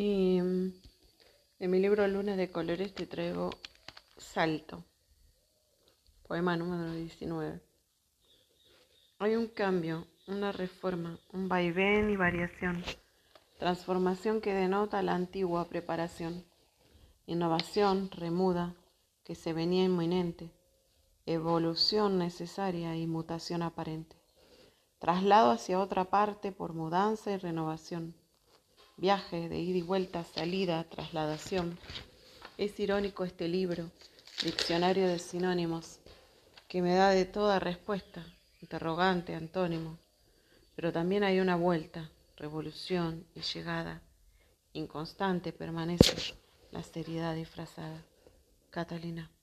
Y mm, en mi libro Luna de Colores te traigo Salto, poema número 19. Hay un cambio, una reforma, un vaivén y variación, transformación que denota la antigua preparación, innovación remuda que se venía inminente, evolución necesaria y mutación aparente, traslado hacia otra parte por mudanza y renovación viaje de ida y vuelta, salida, trasladación. Es irónico este libro, diccionario de sinónimos, que me da de toda respuesta, interrogante, antónimo, pero también hay una vuelta, revolución y llegada. Inconstante permanece la seriedad disfrazada. Catalina.